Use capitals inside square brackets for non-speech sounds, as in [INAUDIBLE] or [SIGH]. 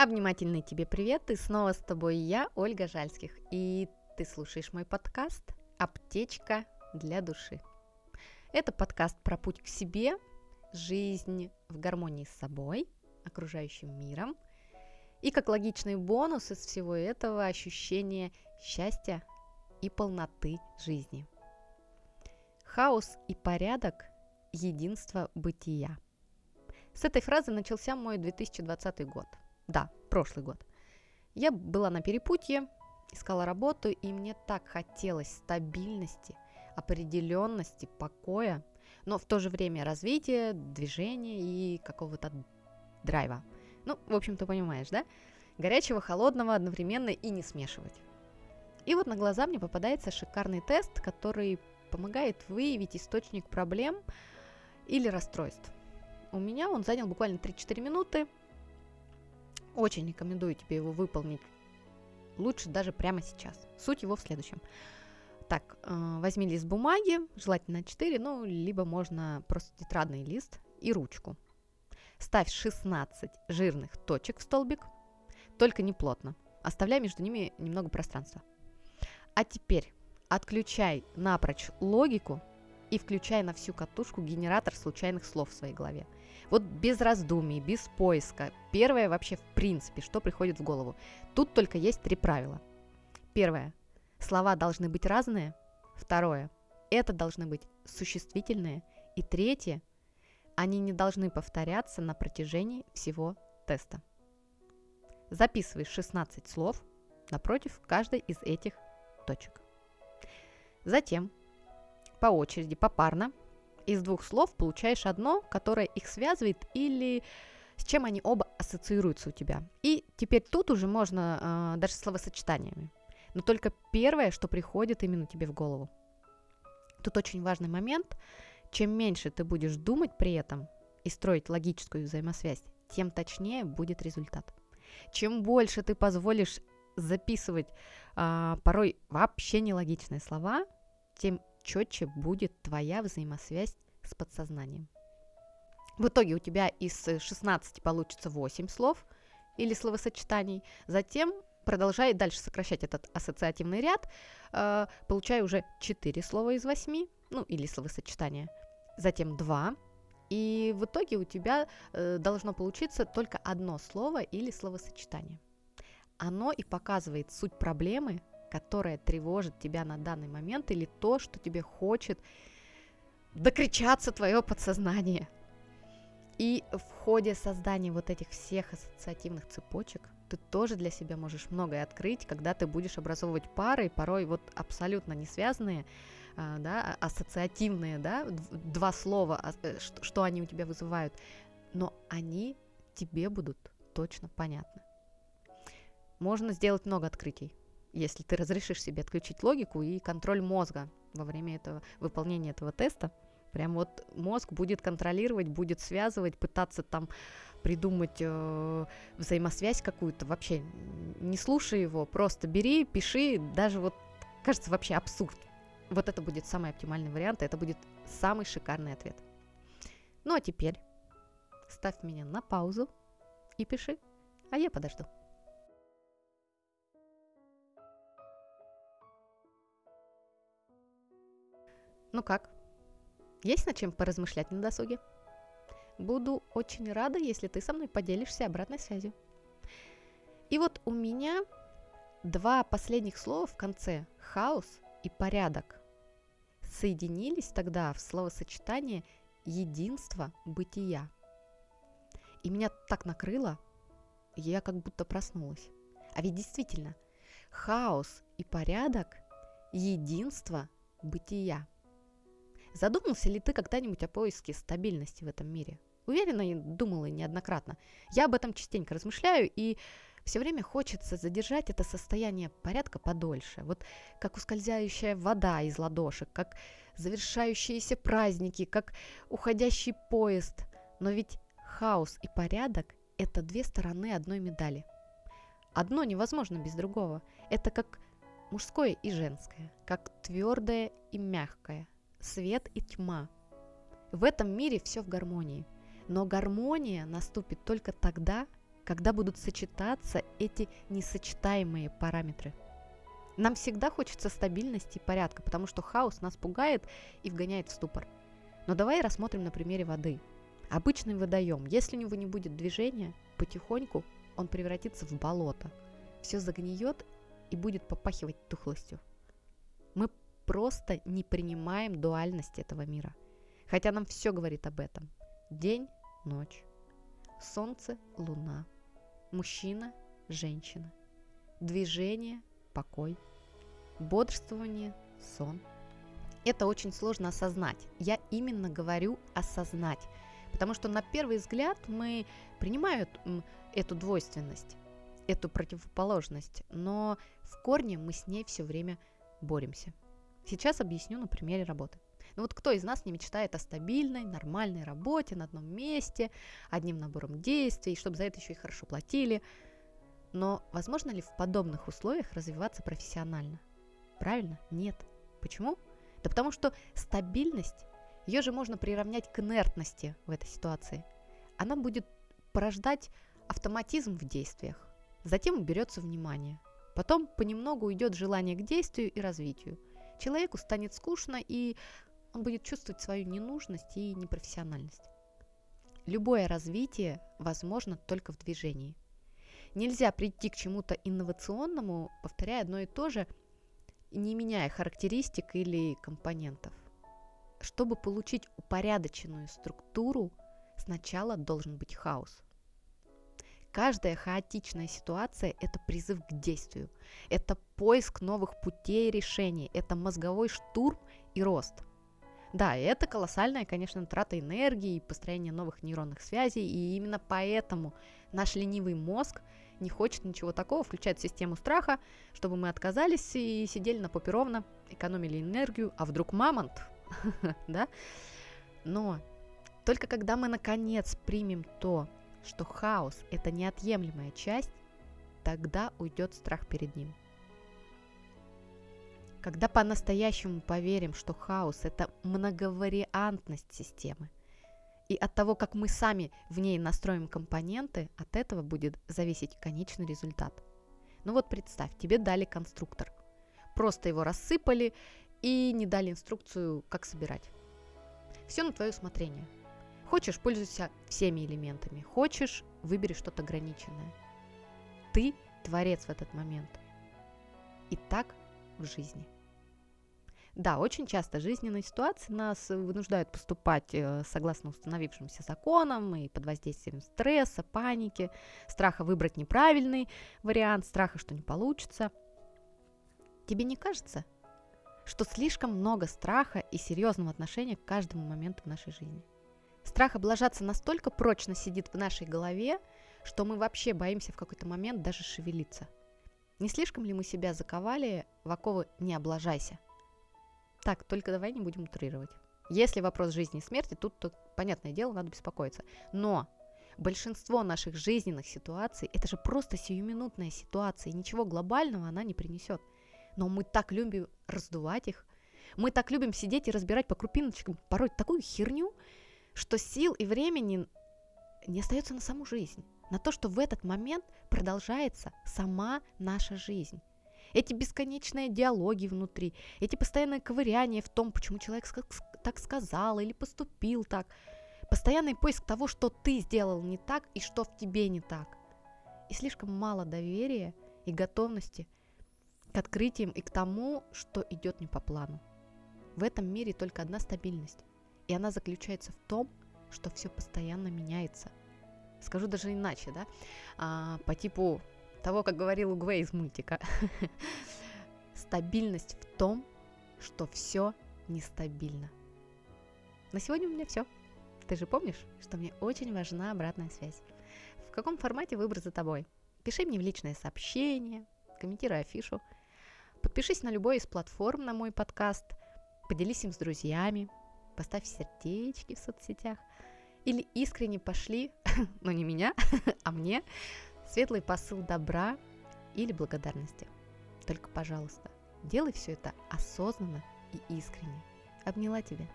Обнимательный тебе привет, и снова с тобой я, Ольга Жальских, и ты слушаешь мой подкаст «Аптечка для души». Это подкаст про путь к себе, жизнь в гармонии с собой, окружающим миром, и как логичный бонус из всего этого ощущение счастья и полноты жизни. Хаос и порядок – единство бытия. С этой фразы начался мой 2020 год – да, прошлый год. Я была на перепутье, искала работу, и мне так хотелось стабильности, определенности, покоя, но в то же время развития, движения и какого-то драйва. Ну, в общем, ты понимаешь, да? Горячего, холодного одновременно и не смешивать. И вот на глаза мне попадается шикарный тест, который помогает выявить источник проблем или расстройств. У меня он занял буквально 3-4 минуты, очень рекомендую тебе его выполнить. Лучше даже прямо сейчас. Суть его в следующем. Так, э, возьми лист бумаги, желательно 4, ну, либо можно просто тетрадный лист и ручку. Ставь 16 жирных точек в столбик, только не плотно. Оставляй между ними немного пространства. А теперь отключай напрочь логику и включай на всю катушку генератор случайных слов в своей голове. Вот без раздумий, без поиска. Первое вообще в принципе, что приходит в голову. Тут только есть три правила. Первое. Слова должны быть разные. Второе. Это должны быть существительные. И третье. Они не должны повторяться на протяжении всего теста. Записывай 16 слов напротив каждой из этих точек. Затем по очереди, попарно из двух слов получаешь одно, которое их связывает или с чем они оба ассоциируются у тебя. И теперь тут уже можно э, даже словосочетаниями. Но только первое, что приходит именно тебе в голову. Тут очень важный момент. Чем меньше ты будешь думать при этом и строить логическую взаимосвязь, тем точнее будет результат. Чем больше ты позволишь записывать э, порой вообще нелогичные слова, тем четче будет твоя взаимосвязь с подсознанием. В итоге у тебя из 16 получится 8 слов или словосочетаний. Затем продолжай дальше сокращать этот ассоциативный ряд, э, получая уже 4 слова из 8, ну или словосочетания. Затем 2, и в итоге у тебя э, должно получиться только одно слово или словосочетание. Оно и показывает суть проблемы, которая тревожит тебя на данный момент, или то, что тебе хочет докричаться твое подсознание. И в ходе создания вот этих всех ассоциативных цепочек ты тоже для себя можешь многое открыть, когда ты будешь образовывать пары, порой вот абсолютно не связанные, а, да, а, ассоциативные, да, два слова, а, э, что они у тебя вызывают, но они тебе будут точно понятны. Можно сделать много открытий если ты разрешишь себе отключить логику и контроль мозга во время этого выполнения этого теста. Прям вот мозг будет контролировать, будет связывать, пытаться там придумать э, взаимосвязь какую-то. Вообще не слушай его, просто бери, пиши. Даже вот кажется вообще абсурд. Вот это будет самый оптимальный вариант, и это будет самый шикарный ответ. Ну а теперь ставь меня на паузу и пиши, а я подожду. Ну как? Есть над чем поразмышлять на досуге? Буду очень рада, если ты со мной поделишься обратной связью. И вот у меня два последних слова в конце – хаос и порядок – соединились тогда в словосочетание единство бытия. И меня так накрыло, я как будто проснулась. А ведь действительно, хаос и порядок – единство бытия – Задумался ли ты когда-нибудь о поиске стабильности в этом мире? Уверена, и думала неоднократно. Я об этом частенько размышляю, и все время хочется задержать это состояние порядка подольше. Вот как ускользающая вода из ладошек, как завершающиеся праздники, как уходящий поезд. Но ведь хаос и порядок – это две стороны одной медали. Одно невозможно без другого. Это как мужское и женское, как твердое и мягкое – свет и тьма. В этом мире все в гармонии. Но гармония наступит только тогда, когда будут сочетаться эти несочетаемые параметры. Нам всегда хочется стабильности и порядка, потому что хаос нас пугает и вгоняет в ступор. Но давай рассмотрим на примере воды. Обычный водоем, если у него не будет движения, потихоньку он превратится в болото. Все загниет и будет попахивать тухлостью. Мы просто не принимаем дуальность этого мира. Хотя нам все говорит об этом. День, ночь. Солнце, луна. Мужчина, женщина. Движение, покой. Бодрствование, сон. Это очень сложно осознать. Я именно говорю осознать. Потому что на первый взгляд мы принимаем эту двойственность, эту противоположность, но в корне мы с ней все время боремся. Сейчас объясню на примере работы. Ну вот кто из нас не мечтает о стабильной, нормальной работе на одном месте, одним набором действий, чтобы за это еще и хорошо платили. Но возможно ли в подобных условиях развиваться профессионально? Правильно? Нет. Почему? Да потому что стабильность, ее же можно приравнять к инертности в этой ситуации. Она будет порождать автоматизм в действиях. Затем уберется внимание. Потом понемногу уйдет желание к действию и развитию. Человеку станет скучно, и он будет чувствовать свою ненужность и непрофессиональность. Любое развитие возможно только в движении. Нельзя прийти к чему-то инновационному, повторяя одно и то же, не меняя характеристик или компонентов. Чтобы получить упорядоченную структуру, сначала должен быть хаос. Каждая хаотичная ситуация – это призыв к действию, это поиск новых путей решений, это мозговой штурм и рост. Да, это колоссальная, конечно, трата энергии и построение новых нейронных связей, и именно поэтому наш ленивый мозг не хочет ничего такого, включает систему страха, чтобы мы отказались и сидели на попе ровно, экономили энергию, а вдруг мамонт, [LAUGHS] да? Но только когда мы наконец примем то, что хаос – это неотъемлемая часть, тогда уйдет страх перед ним. Когда по-настоящему поверим, что хаос – это многовариантность системы, и от того, как мы сами в ней настроим компоненты, от этого будет зависеть конечный результат. Ну вот представь, тебе дали конструктор. Просто его рассыпали и не дали инструкцию, как собирать. Все на твое усмотрение – Хочешь, пользуйся всеми элементами. Хочешь, выбери что-то ограниченное. Ты творец в этот момент. И так в жизни. Да, очень часто жизненные ситуации нас вынуждают поступать э, согласно установившимся законам и под воздействием стресса, паники, страха выбрать неправильный вариант, страха, что не получится. Тебе не кажется, что слишком много страха и серьезного отношения к каждому моменту в нашей жизни? Страх облажаться настолько прочно сидит в нашей голове, что мы вообще боимся в какой-то момент даже шевелиться. Не слишком ли мы себя заковали в оковы «не облажайся»? Так, только давай не будем утрировать. Если вопрос жизни и смерти, тут, тут понятное дело, надо беспокоиться. Но большинство наших жизненных ситуаций – это же просто сиюминутная ситуация, и ничего глобального она не принесет. Но мы так любим раздувать их, мы так любим сидеть и разбирать по крупиночкам порой такую херню, что сил и времени не остается на саму жизнь, на то, что в этот момент продолжается сама наша жизнь. Эти бесконечные диалоги внутри, эти постоянные ковыряния в том, почему человек так сказал или поступил так, постоянный поиск того, что ты сделал не так и что в тебе не так. И слишком мало доверия и готовности к открытиям и к тому, что идет не по плану. В этом мире только одна стабильность и она заключается в том, что все постоянно меняется. Скажу даже иначе, да, а, по типу того, как говорил Угвей из мультика. [LAUGHS] Стабильность в том, что все нестабильно. На сегодня у меня все. Ты же помнишь, что мне очень важна обратная связь. В каком формате выбор за тобой? Пиши мне в личное сообщение, комментируй афишу. Подпишись на любой из платформ на мой подкаст, поделись им с друзьями, поставь сердечки в соцсетях. Или искренне пошли, [LAUGHS] но не меня, [LAUGHS] а мне, светлый посыл добра или благодарности. Только, пожалуйста, делай все это осознанно и искренне. Обняла тебя.